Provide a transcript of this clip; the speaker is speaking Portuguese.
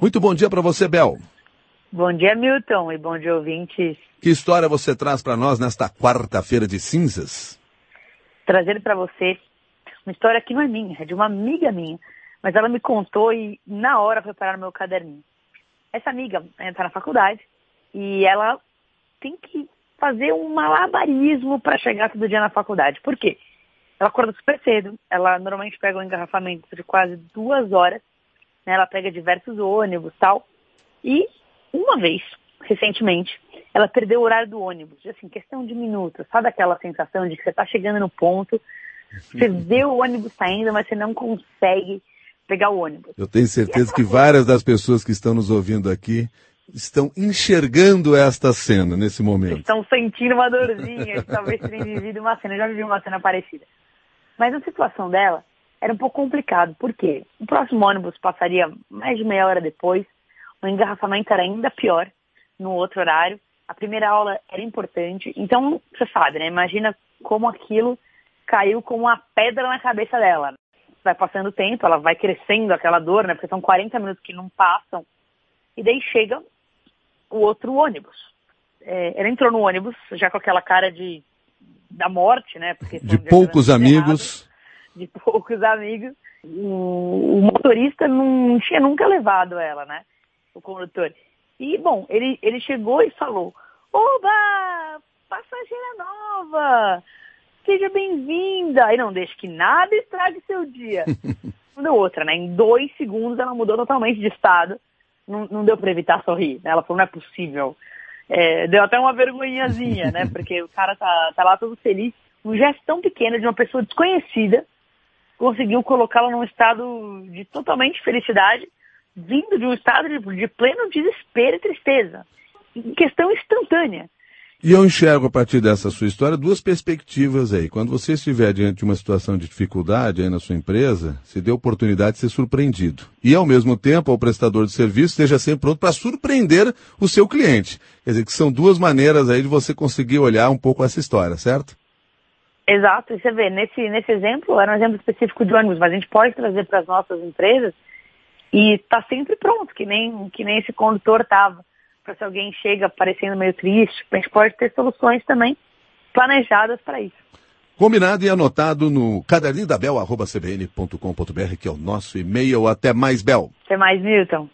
Muito bom dia para você, Bel. Bom dia, Milton, e bom dia, ouvintes. Que história você traz para nós nesta quarta-feira de cinzas? Trazendo para você uma história que não é minha, é de uma amiga minha, mas ela me contou e na hora foi parar no meu caderninho. Essa amiga está na faculdade e ela tem que fazer um malabarismo para chegar todo dia na faculdade. Por quê? Ela acorda super cedo, ela normalmente pega um engarrafamento de quase duas horas, né? ela pega diversos ônibus tal, e uma vez, recentemente, ela perdeu o horário do ônibus, assim, questão de minutos, sabe aquela sensação de que você está chegando no ponto, você vê o ônibus saindo, mas você não consegue pegar o ônibus. Eu tenho certeza que várias das pessoas que estão nos ouvindo aqui estão enxergando esta cena nesse momento. Estão sentindo uma dorzinha, talvez tenham vivido uma cena, eu já vivi uma cena parecida. Mas a situação dela era um pouco complicado, porque o próximo ônibus passaria mais de meia hora depois, o engarrafamento era ainda pior no outro horário, a primeira aula era importante, então você sabe, né? Imagina como aquilo caiu como uma pedra na cabeça dela. Vai passando o tempo, ela vai crescendo aquela dor, né? Porque são 40 minutos que não passam. E daí chega o outro ônibus. É, ela entrou no ônibus já com aquela cara de da morte, né? Porque de poucos amigos. De poucos amigos. O, o, motorista não tinha nunca levado ela, né? O condutor. E, bom, ele, ele chegou e falou, Oba! Passageira nova! Seja bem-vinda! E não deixe que nada estrague seu dia. não deu outra, né? Em dois segundos ela mudou totalmente de estado. Não, não deu para evitar sorrir. Né? Ela falou, não é possível. É, deu até uma vergonhazinha, né? Porque o cara tá, tá lá todo feliz. Um gesto tão pequeno de uma pessoa desconhecida conseguiu colocá-la num estado de totalmente felicidade, vindo de um estado de, de pleno desespero e tristeza. Em questão instantânea. E eu enxergo a partir dessa sua história duas perspectivas aí. Quando você estiver diante de uma situação de dificuldade aí na sua empresa, se dê a oportunidade de ser surpreendido. E ao mesmo tempo, o prestador de serviço esteja sempre pronto para surpreender o seu cliente. Quer dizer, que são duas maneiras aí de você conseguir olhar um pouco essa história, certo? Exato. E você vê, nesse, nesse exemplo, era um exemplo específico de ônibus, mas a gente pode trazer para as nossas empresas e está sempre pronto, que nem, que nem esse condutor estava para se alguém chega parecendo meio triste, a gente pode ter soluções também planejadas para isso. Combinado e anotado no caderninho da Bel, arroba cbn.com.br, que é o nosso e-mail. Até mais, Bel. Até mais, Milton.